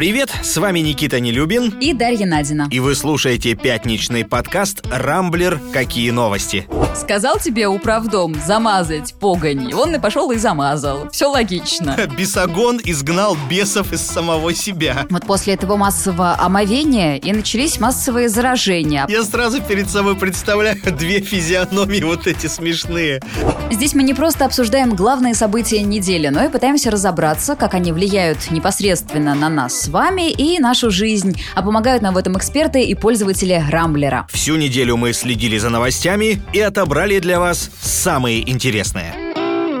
привет! С вами Никита Нелюбин. И Дарья Надина. И вы слушаете пятничный подкаст «Рамблер. Какие новости?». Сказал тебе управдом замазать погонь. Он и пошел и замазал. Все логично. Бесогон изгнал бесов из самого себя. Вот после этого массового омовения и начались массовые заражения. Я сразу перед собой представляю две физиономии вот эти смешные. Здесь мы не просто обсуждаем главные события недели, но и пытаемся разобраться, как они влияют непосредственно на нас вами и нашу жизнь. А помогают нам в этом эксперты и пользователи Рамблера. Всю неделю мы следили за новостями и отобрали для вас самые интересные.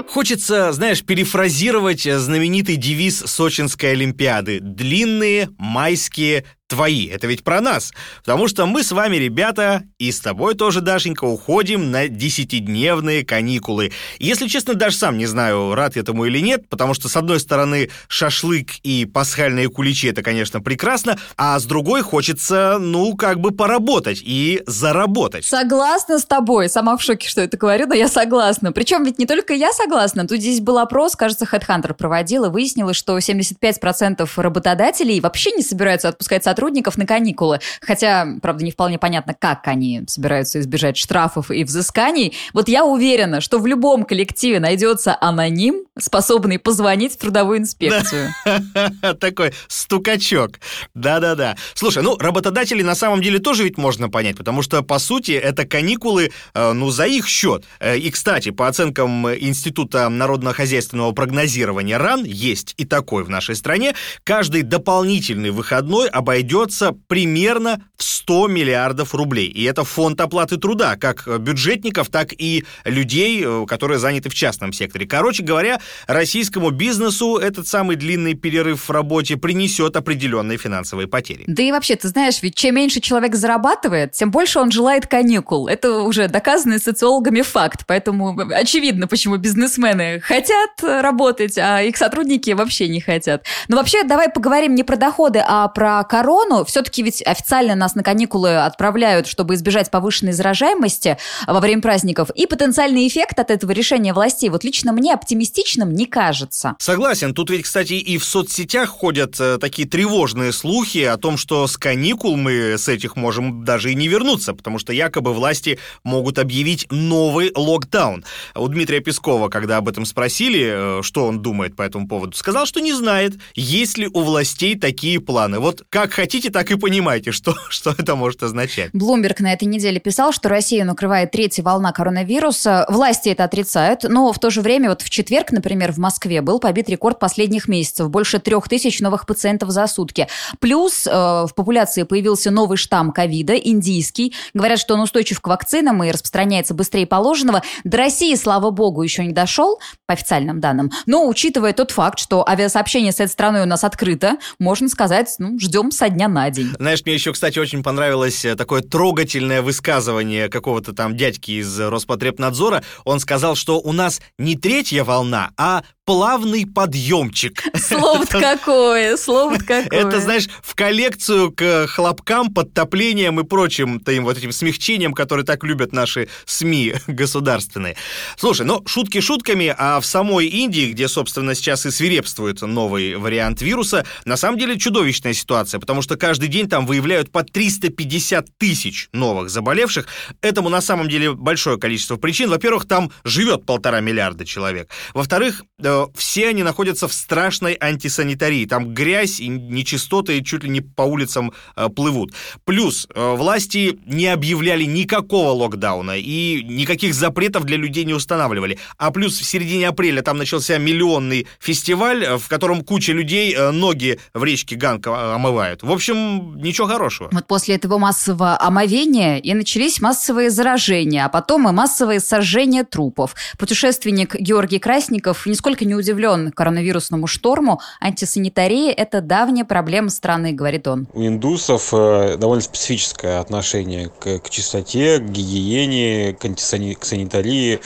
Хочется, знаешь, перефразировать знаменитый девиз Сочинской Олимпиады. Длинные майские твои. Это ведь про нас. Потому что мы с вами, ребята, и с тобой тоже, Дашенька, уходим на десятидневные каникулы. Если честно, даже сам не знаю, рад этому или нет, потому что, с одной стороны, шашлык и пасхальные куличи — это, конечно, прекрасно, а с другой хочется, ну, как бы поработать и заработать. Согласна с тобой. Сама в шоке, что это говорю, но я согласна. Причем ведь не только я согласна. Тут здесь был опрос, кажется, HeadHunter проводил, и выяснилось, что 75% работодателей вообще не собираются отпускать сотрудников сотрудников на каникулы. Хотя, правда, не вполне понятно, как они собираются избежать штрафов и взысканий. Вот я уверена, что в любом коллективе найдется аноним, способный позвонить в трудовую инспекцию. Такой стукачок. Да-да-да. Слушай, ну, работодателей на самом деле тоже ведь можно понять, потому что, по сути, это каникулы, э, ну, за их счет. Э, и, кстати, по оценкам Института народно-хозяйственного прогнозирования РАН, есть и такой в нашей стране, каждый дополнительный выходной обойдет обойдется примерно в 100 миллиардов рублей. И это фонд оплаты труда, как бюджетников, так и людей, э, которые заняты в частном секторе. Короче говоря, российскому бизнесу этот самый длинный перерыв в работе принесет определенные финансовые потери. Да и вообще, ты знаешь, ведь чем меньше человек зарабатывает, тем больше он желает каникул. Это уже доказанный социологами факт. Поэтому очевидно, почему бизнесмены хотят работать, а их сотрудники вообще не хотят. Но вообще, давай поговорим не про доходы, а про корону корону, все-таки ведь официально нас на каникулы отправляют, чтобы избежать повышенной заражаемости во время праздников, и потенциальный эффект от этого решения властей вот лично мне оптимистичным не кажется. Согласен. Тут ведь, кстати, и в соцсетях ходят э, такие тревожные слухи о том, что с каникул мы с этих можем даже и не вернуться, потому что якобы власти могут объявить новый локдаун. У Дмитрия Пескова, когда об этом спросили, э, что он думает по этому поводу, сказал, что не знает, есть ли у властей такие планы. Вот как хотите, так и понимаете, что, что это может означать. Блумберг на этой неделе писал, что Россию накрывает третья волна коронавируса. Власти это отрицают, но в то же время вот в четверг, например, в Москве был побит рекорд последних месяцев. Больше трех тысяч новых пациентов за сутки. Плюс э, в популяции появился новый штамм ковида, индийский. Говорят, что он устойчив к вакцинам и распространяется быстрее положенного. До России, слава богу, еще не дошел, по официальным данным. Но учитывая тот факт, что авиасообщение с этой страной у нас открыто, можно сказать, ну, ждем со дня на день. Знаешь, мне еще, кстати, очень понравилось э, такое трогательное высказывание какого-то там дядьки из Роспотребнадзора. Он сказал, что у нас не третья волна, а плавный подъемчик. Слово-то какое, слово какое. Это, знаешь, в коллекцию к хлопкам, подтоплениям и прочим таким вот этим смягчениям, которые так любят наши СМИ государственные. Слушай, ну, шутки шутками, а в самой Индии, где, собственно, сейчас и свирепствует новый вариант вируса, на самом деле чудовищная ситуация, потому что каждый день там выявляют по 350 тысяч новых заболевших. Этому на самом деле большое количество причин. Во-первых, там живет полтора миллиарда человек. Во-вторых, э, все они находятся в страшной антисанитарии. Там грязь и нечистоты чуть ли не по улицам э, плывут. Плюс э, власти не объявляли никакого локдауна и никаких запретов для людей не устанавливали. А плюс в середине апреля там начался миллионный фестиваль, э, в котором куча людей ноги в речке Ганка омывают. В общем, ничего хорошего. Вот после этого массового омовения и начались массовые заражения, а потом и массовые сожжения трупов. Путешественник Георгий Красников нисколько не удивлен коронавирусному шторму. Антисанитария – это давняя проблема страны, говорит он. У индусов э, довольно специфическое отношение к, к чистоте, к гигиене, к, антисани... к санитарии,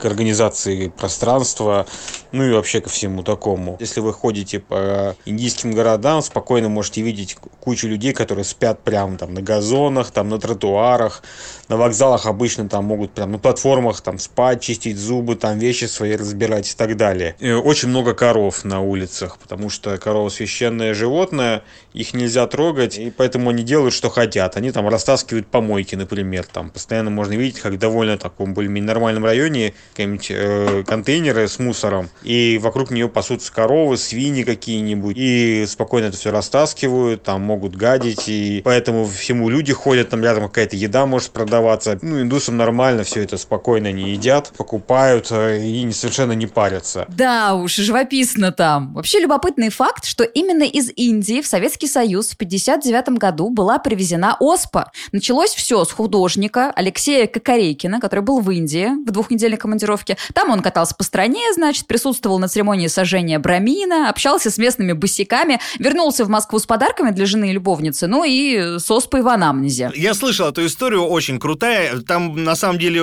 к организации пространства, ну и вообще ко всему такому. Если вы ходите по индийским городам, спокойно можете видеть кучу людей, которые спят прямо там на газонах, там на тротуарах, на вокзалах обычно там могут прям на платформах там спать, чистить зубы, там вещи свои разбирать и так далее. Э, очень много коров на улицах, потому что корова священное животное, их нельзя трогать, и поэтому они делают, что хотят. Они там растаскивают помойки, например. Там постоянно можно видеть, как довольно таком более-менее нормальном районе какие-нибудь э, контейнеры с мусором, и вокруг нее пасутся коровы, свиньи какие-нибудь, и спокойно это все растаскивают, там могут гадить, и поэтому всему люди ходят, там рядом какая-то еда может продаваться. Ну, индусам нормально все это спокойно не едят, покупают э, и совершенно не парятся. Да уж, живописно там. Вообще любопытный факт, что именно из Индии в Советский Союз в 59 году была привезена оспа. Началось все с художника Алексея Кокорейкина, который был в Индии в двухнедельной командировке. Там он катался по стране, значит, присутствовал на церемонии сожжения брамина, общался с местными босиками, вернулся в Москву с подарками для жены и любовницы, ну и с оспой в анамнезе. Я слышал эту историю, очень крутая. Там, на самом деле,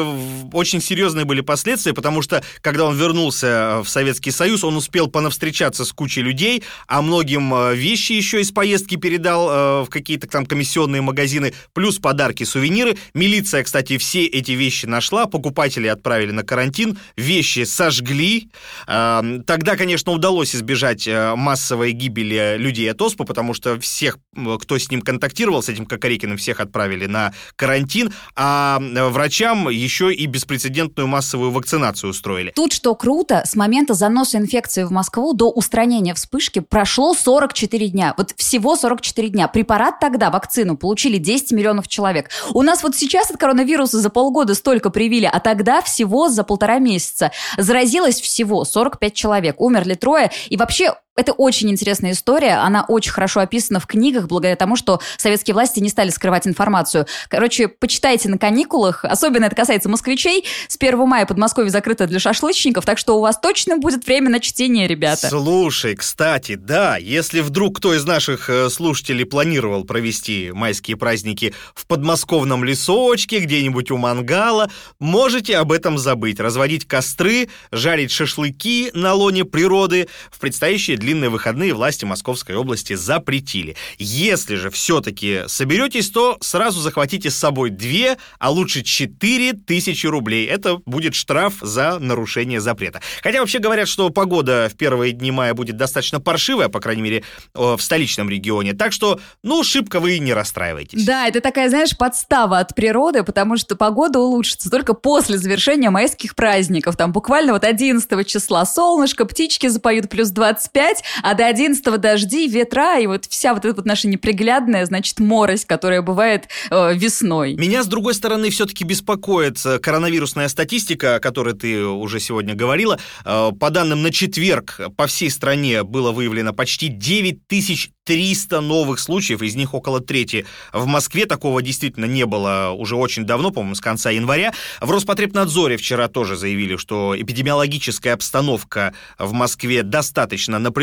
очень серьезные были последствия, потому что, когда он вернулся в Советский Союз, он успел понавстречаться с кучей людей, а многим э, вещи еще из поездки передал э, в какие-то там комиссионные магазины, плюс подарки, сувениры. Милиция, кстати, все эти вещи нашла, покупатели отправили на карантин, вещи сожгли. Э, тогда, конечно, удалось избежать массовой гибели людей от оспы, потому что всех, кто с ним контактировал, с этим Кокорекиным, всех отправили на карантин, а врачам еще и беспрецедентную массовую вакцинацию устроили. Тут что круто, с момента заноса инфекции в Москву до устранения вспышки прошло 44 дня. Вот всего 44 дня. Препарат тогда, вакцину, получили 10 миллионов человек. У нас вот сейчас от коронавируса за полгода столько привили, а тогда всего за полтора месяца. Заразилось всего 45 человек, умерли трое. И вообще это очень интересная история, она очень хорошо описана в книгах, благодаря тому, что советские власти не стали скрывать информацию. Короче, почитайте на каникулах, особенно это касается москвичей. С 1 мая Подмосковье закрыто для шашлычников, так что у вас точно будет время на чтение, ребята. Слушай, кстати, да, если вдруг кто из наших э, слушателей планировал провести майские праздники в подмосковном лесочке, где-нибудь у мангала, можете об этом забыть. Разводить костры, жарить шашлыки на лоне природы в предстоящие длинные выходные власти Московской области запретили. Если же все-таки соберетесь, то сразу захватите с собой 2, а лучше 4 тысячи рублей. Это будет штраф за нарушение запрета. Хотя вообще говорят, что погода в первые дни мая будет достаточно паршивая, по крайней мере, в столичном регионе. Так что, ну, шибко вы не расстраивайтесь. Да, это такая, знаешь, подстава от природы, потому что погода улучшится только после завершения майских праздников. Там буквально вот 11 числа солнышко, птички запоют плюс 25, 5, а до 11 дожди, ветра и вот вся вот эта вот наша неприглядная, значит, морось, которая бывает э, весной. Меня, с другой стороны, все-таки беспокоит э, коронавирусная статистика, о которой ты уже сегодня говорила. Э, по данным на четверг по всей стране было выявлено почти 9 тысяч 300 новых случаев, из них около трети в Москве. Такого действительно не было уже очень давно, по-моему, с конца января. В Роспотребнадзоре вчера тоже заявили, что эпидемиологическая обстановка в Москве достаточно напряженная.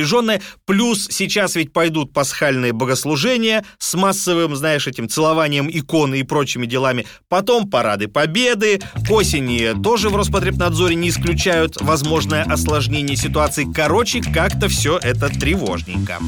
Плюс сейчас ведь пойдут пасхальные богослужения с массовым, знаешь, этим целованием иконы и прочими делами. Потом парады победы. К осени тоже в Роспотребнадзоре не исключают возможное осложнение ситуации. Короче, как-то все это тревожненько.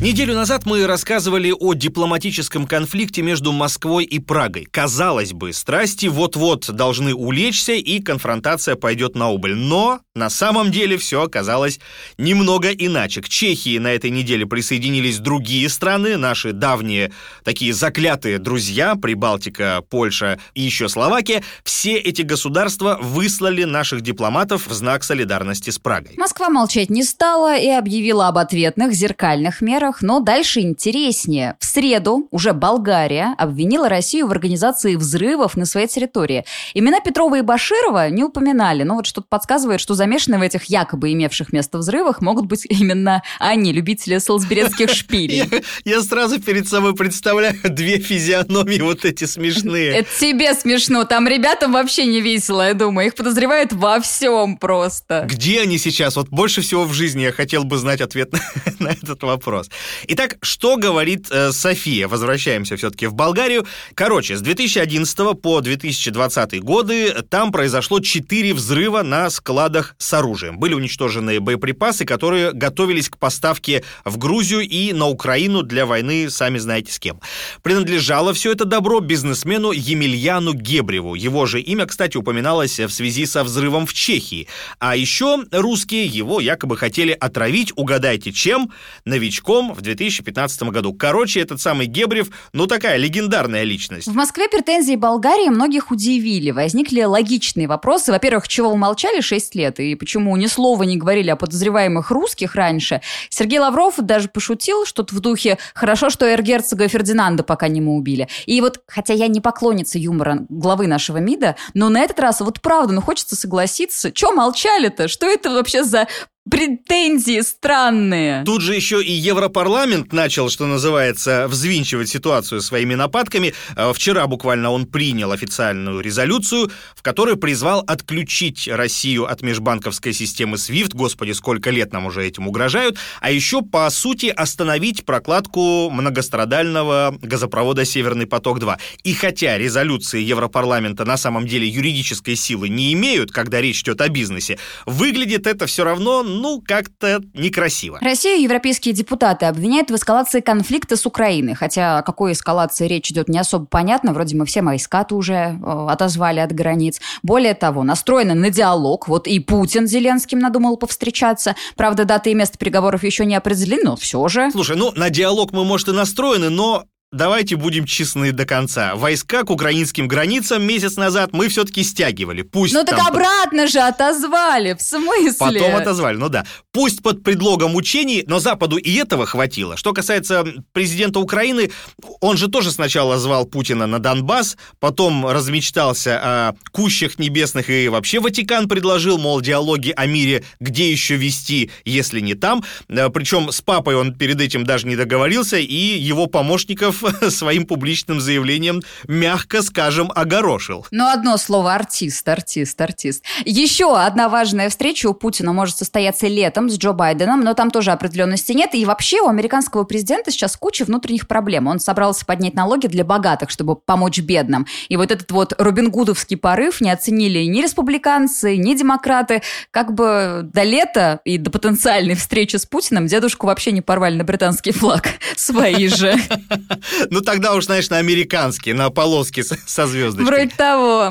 Неделю назад мы рассказывали о дипломатическом конфликте между Москвой и Прагой. Казалось бы, страсти вот-вот должны улечься и конфронтация пойдет на убыль. Но на самом деле все оказалось немного иначе. К Чехии на этой неделе присоединились другие страны, наши давние такие заклятые друзья, Прибалтика, Польша и еще Словакия. Все эти государства выслали наших дипломатов в знак солидарности с Прагой. Москва молчать не стала и объявила об ответных зеркальных мерах примерах, но дальше интереснее. В среду уже Болгария обвинила Россию в организации взрывов на своей территории. Имена Петрова и Баширова не упоминали, но вот что-то подсказывает, что замешаны в этих якобы имевших место взрывах могут быть именно они, любители солсберецких шпилей. Я сразу перед собой представляю две физиономии вот эти смешные. Это тебе смешно, там ребятам вообще не весело, я думаю. Их подозревают во всем просто. Где они сейчас? Вот больше всего в жизни я хотел бы знать ответ на этот вопрос. Итак, что говорит э, София? Возвращаемся все-таки в Болгарию. Короче, с 2011 по 2020 годы там произошло 4 взрыва на складах с оружием. Были уничтожены боеприпасы, которые готовились к поставке в Грузию и на Украину для войны, сами знаете с кем. Принадлежало все это добро бизнесмену Емельяну Гебреву. Его же имя, кстати, упоминалось в связи со взрывом в Чехии. А еще русские его якобы хотели отравить, угадайте чем, новичком в 2015 году. Короче, этот самый Гебрев, ну такая легендарная личность. В Москве претензии Болгарии многих удивили. Возникли логичные вопросы. Во-первых, чего вы молчали 6 лет и почему ни слова не говорили о подозреваемых русских раньше? Сергей Лавров даже пошутил что-то в духе «хорошо, что эргерцога Фердинанда пока не мы убили». И вот, хотя я не поклонница юмора главы нашего МИДа, но на этот раз вот правда, ну хочется согласиться. Чё молчали-то? Что это вообще за претензии странные. Тут же еще и Европарламент начал, что называется, взвинчивать ситуацию своими нападками. А вчера буквально он принял официальную резолюцию, в которой призвал отключить Россию от межбанковской системы SWIFT. Господи, сколько лет нам уже этим угрожают. А еще, по сути, остановить прокладку многострадального газопровода «Северный поток-2». И хотя резолюции Европарламента на самом деле юридической силы не имеют, когда речь идет о бизнесе, выглядит это все равно ну, как-то некрасиво. Россию европейские депутаты обвиняют в эскалации конфликта с Украиной. Хотя о какой эскалации речь идет не особо понятно. Вроде мы все войска-то уже э, отозвали от границ. Более того, настроены на диалог. Вот и Путин с Зеленским надумал повстречаться. Правда, даты и место переговоров еще не определены, но все же. Слушай, ну, на диалог мы, может, и настроены, но Давайте будем честны до конца. Войска к украинским границам месяц назад мы все-таки стягивали. Пусть ну так там обратно же отозвали, в смысле? Потом отозвали, ну да. Пусть под предлогом учений, но Западу и этого хватило. Что касается президента Украины, он же тоже сначала звал Путина на Донбасс, потом размечтался о кущах небесных и вообще Ватикан предложил, мол, диалоги о мире где еще вести, если не там. Причем с папой он перед этим даже не договорился, и его помощников своим публичным заявлением, мягко скажем, огорошил. Ну, одно слово – артист, артист, артист. Еще одна важная встреча у Путина может состояться летом с Джо Байденом, но там тоже определенности нет. И вообще у американского президента сейчас куча внутренних проблем. Он собрался поднять налоги для богатых, чтобы помочь бедным. И вот этот вот Робин Гудовский порыв не оценили ни республиканцы, ни демократы. Как бы до лета и до потенциальной встречи с Путиным дедушку вообще не порвали на британский флаг. Свои же. Ну, тогда уж, знаешь, на американские, на полоски со звездочкой. Вроде того.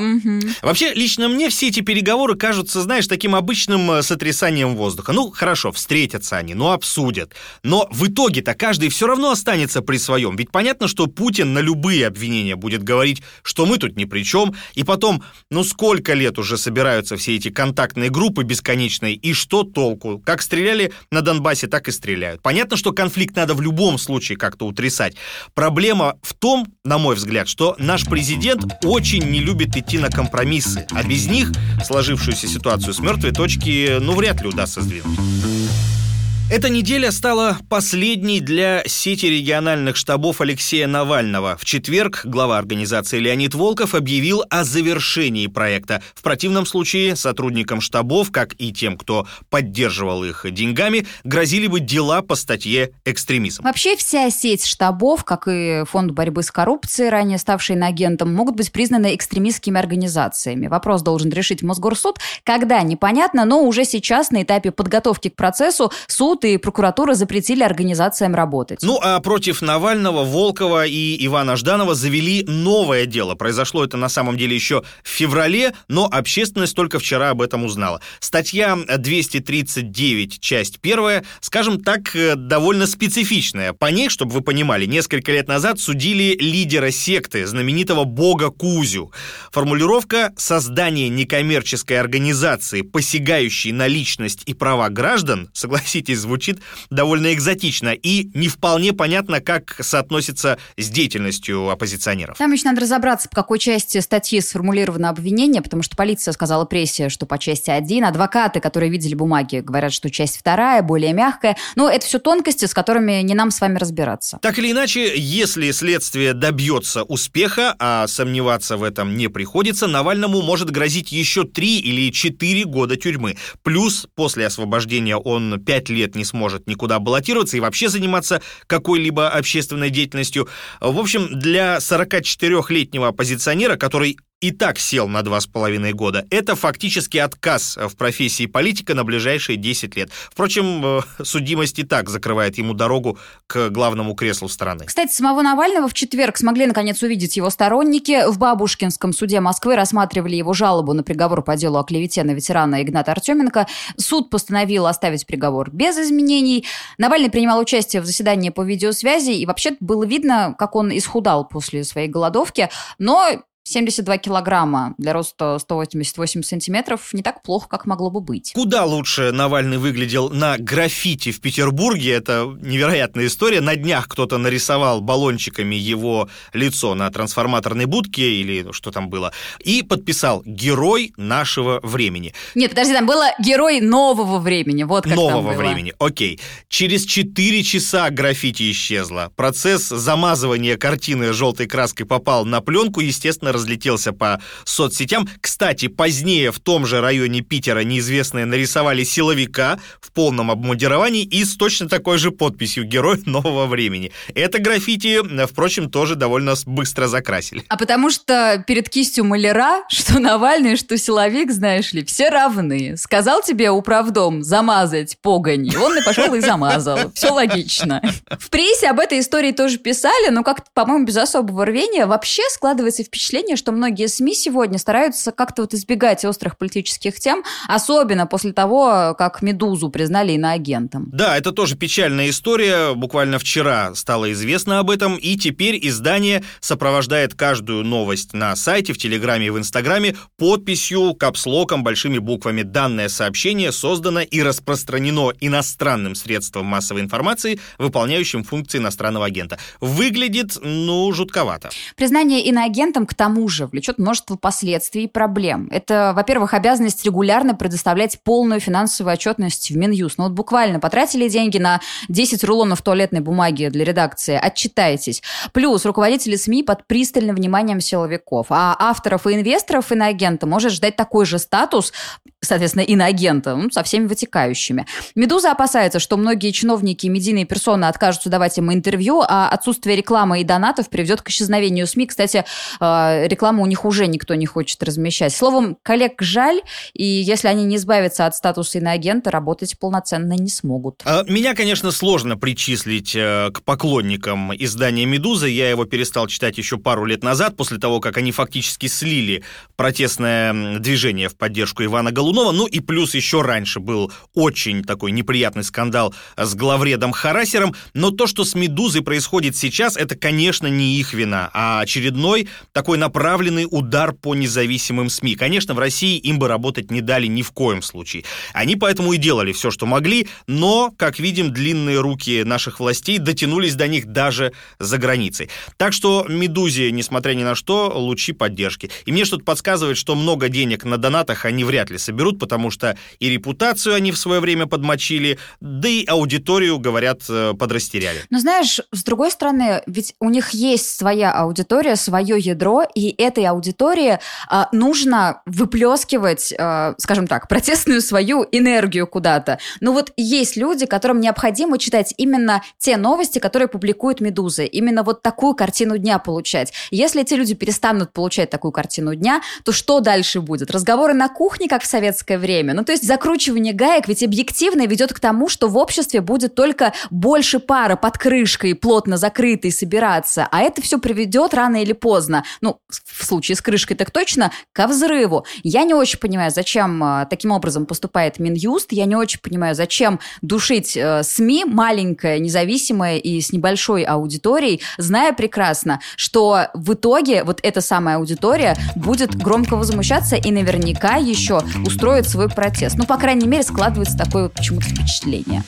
Вообще, лично мне все эти переговоры кажутся, знаешь, таким обычным э, сотрясанием воздуха. Ну, хорошо, встретятся они, ну, обсудят. Но в итоге-то каждый все равно останется при своем. Ведь понятно, что Путин на любые обвинения будет говорить, что мы тут ни при чем. И потом, ну, сколько лет уже собираются все эти контактные группы бесконечные, и что толку? Как стреляли на Донбассе, так и стреляют. Понятно, что конфликт надо в любом случае как-то утрясать. Проблема в том, на мой взгляд, что наш президент очень не любит идти на компромиссы, а без них сложившуюся ситуацию с мертвой точки, ну, вряд ли удастся сдвинуть. Thank you. Эта неделя стала последней для сети региональных штабов Алексея Навального. В четверг глава организации Леонид Волков объявил о завершении проекта. В противном случае сотрудникам штабов, как и тем, кто поддерживал их деньгами, грозили бы дела по статье «экстремизм». Вообще вся сеть штабов, как и Фонд борьбы с коррупцией, ранее ставший агентом, могут быть признаны экстремистскими организациями. Вопрос должен решить Мосгорсуд. Когда, непонятно, но уже сейчас на этапе подготовки к процессу суд суд и прокуратура запретили организациям работать. Ну, а против Навального, Волкова и Ивана Жданова завели новое дело. Произошло это на самом деле еще в феврале, но общественность только вчера об этом узнала. Статья 239, часть первая, скажем так, э, довольно специфичная. По ней, чтобы вы понимали, несколько лет назад судили лидера секты, знаменитого бога Кузю. Формулировка «создание некоммерческой организации, посягающей на личность и права граждан», согласитесь, звучит довольно экзотично и не вполне понятно, как соотносится с деятельностью оппозиционеров. Там еще надо разобраться, по какой части статьи сформулировано обвинение, потому что полиция сказала прессе, что по части 1, адвокаты, которые видели бумаги, говорят, что часть вторая, более мягкая. Но это все тонкости, с которыми не нам с вами разбираться. Так или иначе, если следствие добьется успеха, а сомневаться в этом не приходится, Навальному может грозить еще три или четыре года тюрьмы. Плюс после освобождения он пять лет не сможет никуда баллотироваться и вообще заниматься какой-либо общественной деятельностью. В общем, для 44-летнего оппозиционера, который и так сел на два с половиной года. Это фактически отказ в профессии политика на ближайшие 10 лет. Впрочем, э, судимость и так закрывает ему дорогу к главному креслу страны. Кстати, самого Навального в четверг смогли наконец увидеть его сторонники. В Бабушкинском суде Москвы рассматривали его жалобу на приговор по делу о клевете на ветерана Игната Артеменко. Суд постановил оставить приговор без изменений. Навальный принимал участие в заседании по видеосвязи, и вообще было видно, как он исхудал после своей голодовки, но 72 килограмма для роста 188 сантиметров не так плохо, как могло бы быть. Куда лучше Навальный выглядел на граффити в Петербурге. Это невероятная история. На днях кто-то нарисовал баллончиками его лицо на трансформаторной будке или что там было. И подписал «Герой нашего времени». Нет, подожди, там было «Герой нового времени». Вот как Нового там было. времени, окей. Через 4 часа граффити исчезло. Процесс замазывания картины желтой краской попал на пленку, естественно, разлетелся по соцсетям. Кстати, позднее в том же районе Питера неизвестные нарисовали силовика в полном обмундировании и с точно такой же подписью «Герой нового времени». Это граффити, впрочем, тоже довольно быстро закрасили. А потому что перед кистью маляра, что Навальный, что силовик, знаешь ли, все равны. Сказал тебе управдом замазать погонь, он и пошел и замазал. Все логично. В прессе об этой истории тоже писали, но как-то, по-моему, без особого рвения. Вообще складывается впечатление, что многие СМИ сегодня стараются как-то вот избегать острых политических тем, особенно после того, как «Медузу» признали иноагентом. Да, это тоже печальная история. Буквально вчера стало известно об этом, и теперь издание сопровождает каждую новость на сайте, в Телеграме и в Инстаграме подписью, капслоком, большими буквами. Данное сообщение создано и распространено иностранным средством массовой информации, выполняющим функции иностранного агента. Выглядит, ну, жутковато. Признание иноагентом к тому же влечет множество последствий и проблем. Это, во-первых, обязанность регулярно предоставлять полную финансовую отчетность в Минюст. Ну вот буквально потратили деньги на 10 рулонов туалетной бумаги для редакции, отчитайтесь. Плюс руководители СМИ под пристальным вниманием силовиков. А авторов и инвесторов иноагента может ждать такой же статус, соответственно, иноагента, ну, со всеми вытекающими. «Медуза» опасается, что многие чиновники и медийные персоны откажутся давать им интервью, а отсутствие рекламы и донатов приведет к исчезновению СМИ. Кстати, э, рекламу у них уже никто не хочет размещать. Словом, коллег жаль, и если они не избавятся от статуса иноагента, работать полноценно не смогут. А, меня, конечно, сложно причислить э, к поклонникам издания «Медуза». Я его перестал читать еще пару лет назад, после того, как они фактически слили протестное движение в поддержку Ивана Голунова. Ну и плюс еще раньше был очень такой неприятный скандал с главредом Харасером. Но то, что с «Медузой» происходит сейчас, это, конечно, не их вина, а очередной такой направленный удар по независимым СМИ. Конечно, в России им бы работать не дали ни в коем случае. Они поэтому и делали все, что могли, но, как видим, длинные руки наших властей дотянулись до них даже за границей. Так что «Медузе», несмотря ни на что, лучи поддержки. И мне что-то подсказывает, что много денег на донатах они вряд ли соберут, потому что и репутацию они в свое время подмочили, да и аудиторию, говорят, э, подрастеряли. Но знаешь, с другой стороны, ведь у них есть своя аудитория, свое ядро, и этой аудитории а, нужно выплескивать, а, скажем так, протестную свою энергию куда-то. Ну вот есть люди, которым необходимо читать именно те новости, которые публикует «Медуза», именно вот такую картину дня получать. Если эти люди перестанут получать такую картину дня, то что дальше будет? Разговоры на кухне, как в советское время? Ну то есть закручивание гаек ведь объективно ведет к тому, что в обществе будет только больше пара под крышкой, плотно закрытой, собираться, а это все приведет рано или поздно, ну, в случае с крышкой так точно, ко взрыву. Я не очень понимаю, зачем э, таким образом поступает Минюст, я не очень понимаю, зачем душить э, СМИ, маленькое, независимое и с небольшой аудиторией, зная прекрасно, что в итоге вот эта самая аудитория будет громко возмущаться и наверняка еще устроит свой протест. Ну, по крайней мере, складывается такое вот почему-то впечатление.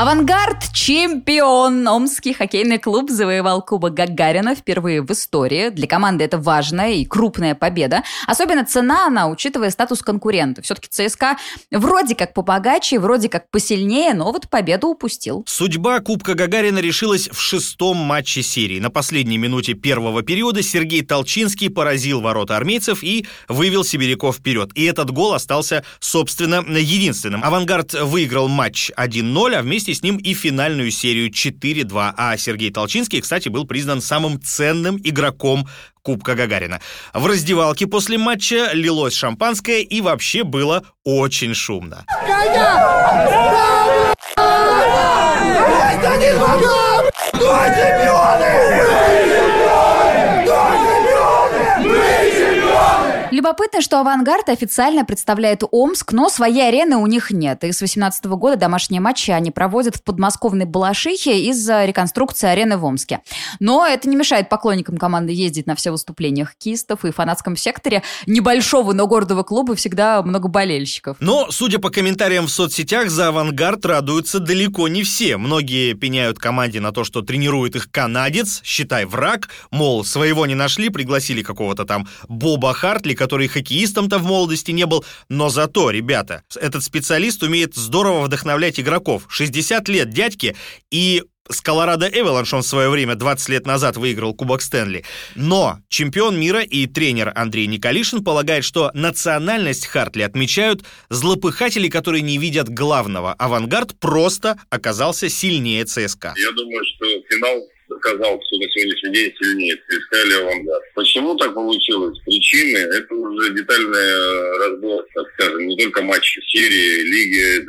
Авангард чемпион. Омский хоккейный клуб завоевал Кубок Гагарина впервые в истории. Для команды это важная и крупная победа. Особенно цена она, учитывая статус конкурента. Все-таки ЦСКА вроде как побогаче, вроде как посильнее, но вот победу упустил. Судьба Кубка Гагарина решилась в шестом матче серии. На последней минуте первого периода Сергей Толчинский поразил ворота армейцев и вывел сибиряков вперед. И этот гол остался, собственно, единственным. Авангард выиграл матч 1-0, а вместе вместе с ним и финальную серию 4-2. А Сергей Толчинский, кстати, был признан самым ценным игроком Кубка Гагарина. В раздевалке после матча лилось шампанское и вообще было очень шумно. Любопытно, что «Авангард» официально представляет Омск, но своей арены у них нет. И с 2018 года домашние матчи они проводят в подмосковной Балашихе из-за реконструкции арены в Омске. Но это не мешает поклонникам команды ездить на все выступления хоккеистов, и в фанатском секторе небольшого, но гордого клуба всегда много болельщиков. Но, судя по комментариям в соцсетях, за «Авангард» радуются далеко не все. Многие пеняют команде на то, что тренирует их канадец, считай враг, мол, своего не нашли, пригласили какого-то там Боба Хартли, который хоккеистом-то в молодости не был, но зато, ребята, этот специалист умеет здорово вдохновлять игроков. 60 лет дядьки, и с Колорадо Эвеланш он в свое время 20 лет назад выиграл Кубок Стэнли. Но чемпион мира и тренер Андрей Николишин полагает, что национальность Хартли отмечают злопыхатели, которые не видят главного. Авангард просто оказался сильнее ЦСКА. Я думаю, что финал доказал, что на сегодняшний день сильнее ЦСКА или Авангард. Почему так получилось? Причины – это уже детальный разбор, так скажем, не только матчи, серии, лиги,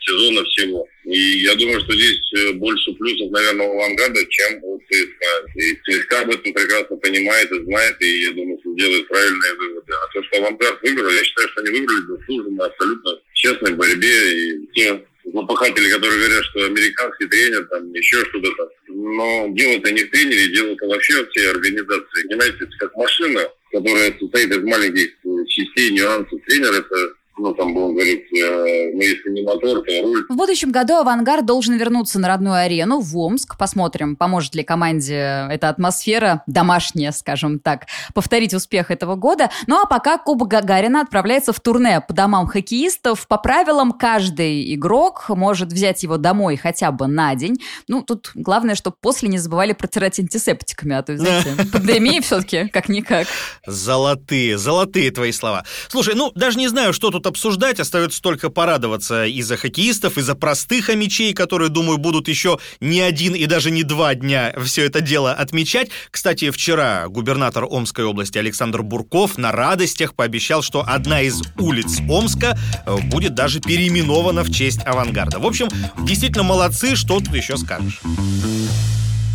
сезона всего. И я думаю, что здесь э, больше плюсов, наверное, у Авангарда, чем у ЦСКА. И ЦСКА об этом прекрасно понимает и знает, и я думаю, что делает правильные выводы. А то, что Авангард выиграл, я считаю, что они выиграли заслуженно, абсолютно честной борьбе. И те злопыхатели, которые говорят, что американский тренер, там, еще что-то там. Но дело-то не в тренере, дело-то вообще в всей организации. Это как машина, которая состоит из маленьких частей, нюансов. Тренер – это ну, там, будем говорить, э, ну, если не мотор, то руль. В будущем году «Авангард» должен вернуться на родную арену в Омск. Посмотрим, поможет ли команде эта атмосфера, домашняя, скажем так, повторить успех этого года. Ну, а пока Кубок Гагарина отправляется в турне по домам хоккеистов. По правилам, каждый игрок может взять его домой хотя бы на день. Ну, тут главное, чтобы после не забывали протирать антисептиками, а то, знаете, пандемия все-таки как-никак. Золотые, золотые твои слова. Слушай, ну, даже не знаю, что тут обсуждать, остается только порадоваться и за хоккеистов, и за простых амичей, которые, думаю, будут еще не один и даже не два дня все это дело отмечать. Кстати, вчера губернатор Омской области Александр Бурков на радостях пообещал, что одна из улиц Омска э, будет даже переименована в честь авангарда. В общем, действительно молодцы, что тут еще скажешь.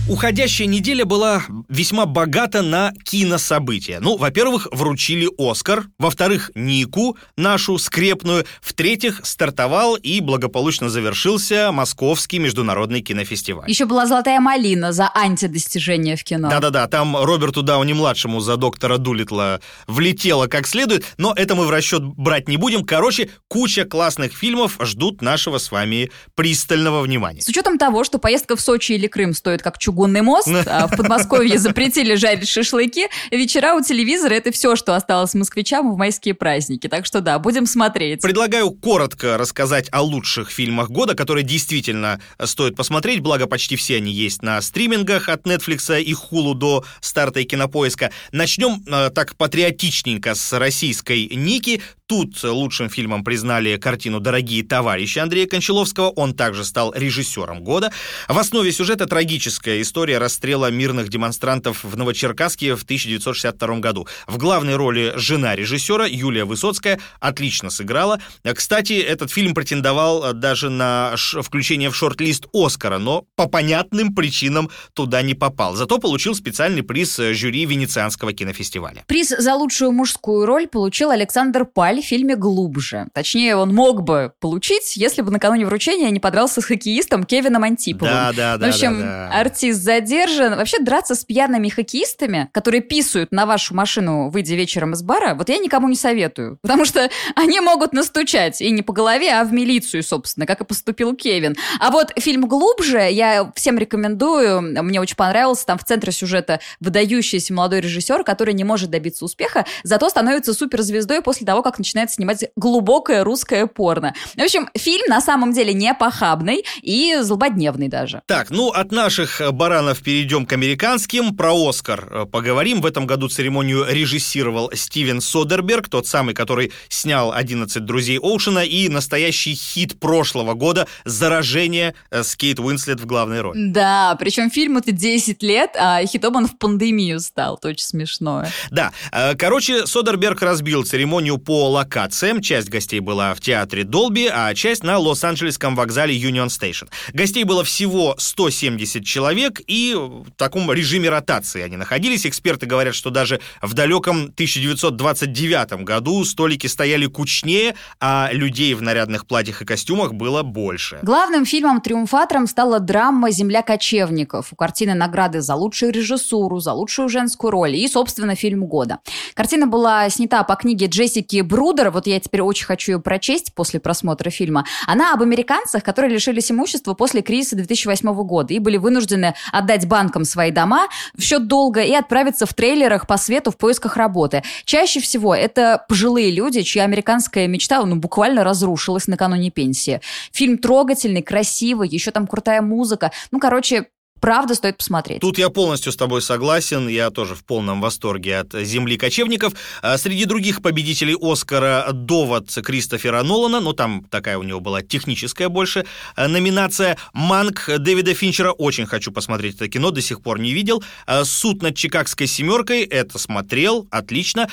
Уходящая неделя была весьма богата на кинособытия. Ну, во-первых, вручили Оскар, во-вторых, Нику, нашу скрепную, в-третьих, стартовал и благополучно завершился Московский международный кинофестиваль. Еще была «Золотая малина» за антидостижение в кино. Да-да-да, там Роберту Дауни-младшему за доктора Дулитла влетело как следует, но это мы в расчет брать не будем. Короче, куча классных фильмов ждут нашего с вами пристального внимания. С учетом того, что поездка в Сочи или Крым стоит как чугун чугунный мост, а в Подмосковье запретили жарить шашлыки. Вечера у телевизора — это все, что осталось москвичам в майские праздники. Так что да, будем смотреть. Предлагаю коротко рассказать о лучших фильмах года, которые действительно стоит посмотреть, благо почти все они есть на стримингах от Netflix и Hulu до старта и кинопоиска. Начнем э, так патриотичненько с российской Ники. Тут лучшим фильмом признали картину «Дорогие товарищи» Андрея Кончаловского. Он также стал режиссером года. В основе сюжета трагическая история расстрела мирных демонстрантов в Новочеркасске в 1962 году. В главной роли жена режиссера Юлия Высоцкая отлично сыграла. Кстати, этот фильм претендовал даже на включение в шорт-лист Оскара, но по понятным причинам туда не попал. Зато получил специальный приз жюри Венецианского кинофестиваля. Приз за лучшую мужскую роль получил Александр Паль медаль в фильме «Глубже». Точнее, он мог бы получить, если бы накануне вручения не подрался с хоккеистом Кевином Антиповым. Да, да, да. В общем, да, да. артист задержан. Вообще, драться с пьяными хоккеистами, которые писают на вашу машину, выйдя вечером из бара, вот я никому не советую. Потому что они могут настучать. И не по голове, а в милицию, собственно, как и поступил Кевин. А вот фильм «Глубже» я всем рекомендую. Мне очень понравился. Там в центре сюжета выдающийся молодой режиссер, который не может добиться успеха, зато становится суперзвездой после того, как начинает снимать глубокое русское порно. В общем, фильм на самом деле не похабный и злободневный даже. Так, ну от наших баранов перейдем к американским. Про Оскар э, поговорим. В этом году церемонию режиссировал Стивен Содерберг, тот самый, который снял «11 друзей Оушена» и настоящий хит прошлого года «Заражение» э, с Кейт Уинслет в главной роли. Да, причем фильму-то 10 лет, а хитом он в пандемию стал. Это очень смешное. Да, э, короче, Содерберг разбил церемонию по локациям. Часть гостей была в театре Долби, а часть на Лос-Анджелесском вокзале Юнион Стейшн. Гостей было всего 170 человек, и в таком режиме ротации они находились. Эксперты говорят, что даже в далеком 1929 году столики стояли кучнее, а людей в нарядных платьях и костюмах было больше. Главным фильмом-триумфатором стала драма «Земля кочевников». У картины награды за лучшую режиссуру, за лучшую женскую роль и, собственно, фильм года. Картина была снята по книге Джессики Брудер, вот я теперь очень хочу ее прочесть после просмотра фильма. Она об американцах, которые лишились имущества после кризиса 2008 года и были вынуждены отдать банкам свои дома в счет долга и отправиться в трейлерах по свету в поисках работы. Чаще всего это пожилые люди, чья американская мечта ну, буквально разрушилась накануне пенсии. Фильм трогательный, красивый, еще там крутая музыка. Ну, короче, правда стоит посмотреть. Тут я полностью с тобой согласен, я тоже в полном восторге от «Земли кочевников». А среди других победителей «Оскара» «Довод» Кристофера Нолана, ну там такая у него была техническая больше а, номинация. «Манк» Дэвида Финчера, очень хочу посмотреть это кино, до сих пор не видел. А, «Суд над Чикагской семеркой», это смотрел, отлично.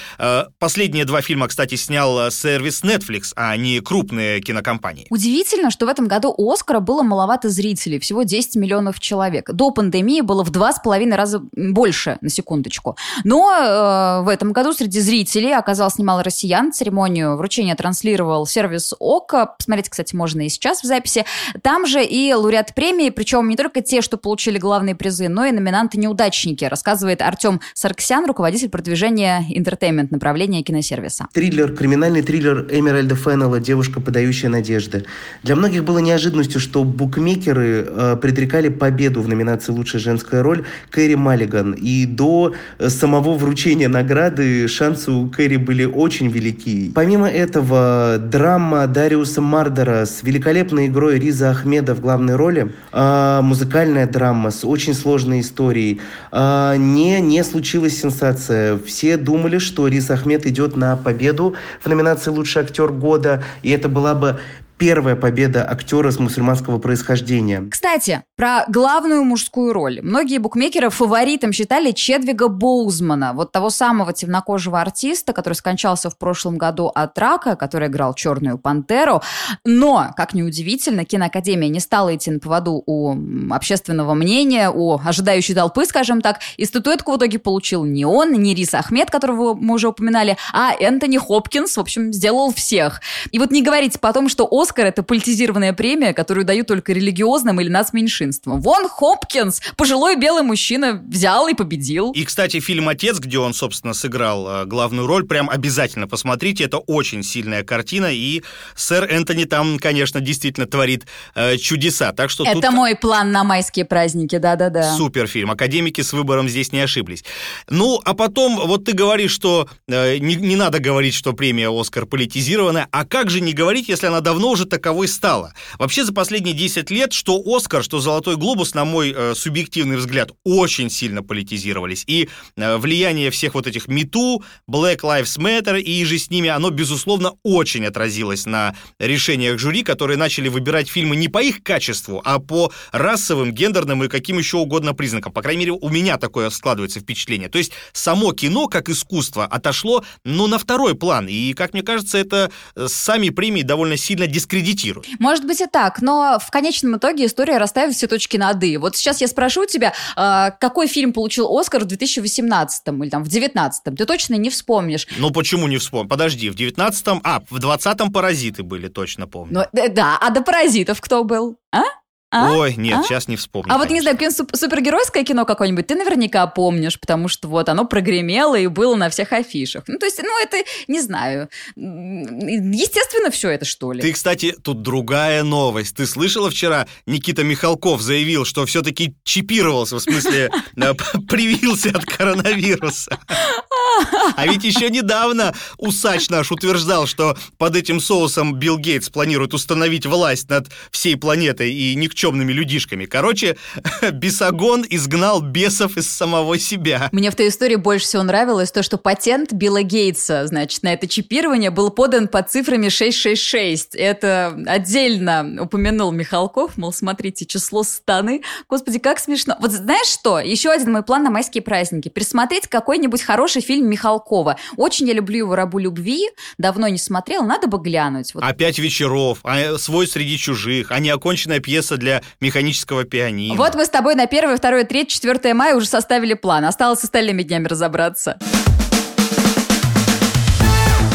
Последние два фильма, кстати, снял сервис Netflix, а не крупные кинокомпании. Удивительно, что в этом году «Оскара» было маловато зрителей, всего 10 миллионов человек до пандемии было в два с половиной раза больше, на секундочку. Но э, в этом году среди зрителей оказалось немало россиян. Церемонию вручения транслировал сервис Okko. Посмотреть, кстати, можно и сейчас в записи. Там же и лауреаты премии, причем не только те, что получили главные призы, но и номинанты-неудачники, рассказывает Артем Саркисян, руководитель продвижения entertainment направления киносервиса. Триллер, криминальный триллер Эмеральда Феннелла «Девушка, подающая надежды». Для многих было неожиданностью, что букмекеры э, предрекали победу в номинации номинации «Лучшая женская роль» Кэрри Маллиган. И до э, самого вручения награды шансы у Кэрри были очень велики. Помимо этого, драма Дариуса Мардера с великолепной игрой Риза Ахмеда в главной роли, э, музыкальная драма с очень сложной историей, э, не, не случилась сенсация. Все думали, что Риз Ахмед идет на победу в номинации «Лучший актер года», и это была бы первая победа актера с мусульманского происхождения. Кстати, про главную мужскую роль. Многие букмекеры фаворитом считали Чедвига Боузмана, вот того самого темнокожего артиста, который скончался в прошлом году от рака, который играл «Черную пантеру». Но, как ни удивительно, киноакадемия не стала идти на поводу у общественного мнения, у ожидающей толпы, скажем так, и статуэтку в итоге получил не он, не Рис Ахмед, которого мы уже упоминали, а Энтони Хопкинс, в общем, сделал всех. И вот не говорите потом, что Оскар — это политизированная премия, которую дают только религиозным или нацменьшинствам. Вон Хопкинс, пожилой белый мужчина, взял и победил. И, кстати, фильм «Отец», где он, собственно, сыграл э, главную роль, прям обязательно посмотрите. Это очень сильная картина, и сэр Энтони там, конечно, действительно творит э, чудеса. Так что это тут... мой план на майские праздники, да-да-да. Супер фильм. Академики с выбором здесь не ошиблись. Ну, а потом, вот ты говоришь, что э, не, не надо говорить, что премия «Оскар» политизирована, а как же не говорить, если она давно уже таковой стала. Вообще за последние 10 лет что «Оскар», что «Золотой глобус», на мой э, субъективный взгляд, очень сильно политизировались. И э, влияние всех вот этих МИТУ, Black Lives Matter и же с ними, оно, безусловно, очень отразилось на решениях жюри, которые начали выбирать фильмы не по их качеству, а по расовым, гендерным и каким еще угодно признакам. По крайней мере, у меня такое складывается впечатление. То есть само кино, как искусство, отошло, ну, на второй план. И, как мне кажется, это э, сами премии довольно сильно дискредитируют. Может быть и так, но в конечном итоге история расставит все точки над «и». Вот сейчас я спрошу тебя, а, какой фильм получил Оскар в 2018 или там в 2019? Ты точно не вспомнишь. Ну почему не вспомню? Подожди, в 19-м... А, в 20-м «Паразиты» были, точно помню. Ну, да, а до «Паразитов» кто был? А? А? Ой, нет, А? сейчас не вспомню. А вот, не конечно. знаю, какое-нибудь суп- супергеройское кино какое-нибудь ты наверняка помнишь, потому что вот оно прогремело и было на всех афишах. Ну, то есть, ну, это, не знаю, естественно, все это, что ли. Ты, кстати, тут другая новость. Ты слышала вчера, Никита Михалков заявил, что все-таки чипировался, в смысле, э, привился от коронавируса. А ведь еще недавно усач наш утверждал, что под этим соусом Билл Гейтс планирует установить власть над всей планетой и никчемными людишками. Короче, Бесогон изгнал бесов из самого себя. Мне в той истории больше всего нравилось то, что патент Билла Гейтса, значит, на это чипирование был подан под цифрами 666. Это отдельно упомянул Михалков, мол, смотрите, число станы. Господи, как смешно. Вот знаешь что? Еще один мой план на майские праздники. Присмотреть какой-нибудь хороший фильм Михалкова. Очень я люблю его «Рабу любви». Давно не смотрел, надо бы глянуть. Вот Опять вечеров, а свой среди чужих, а неоконченная пьеса для механического пианино. Вот мы с тобой на 1, 2, 3, 4 мая уже составили план. Осталось с остальными днями разобраться.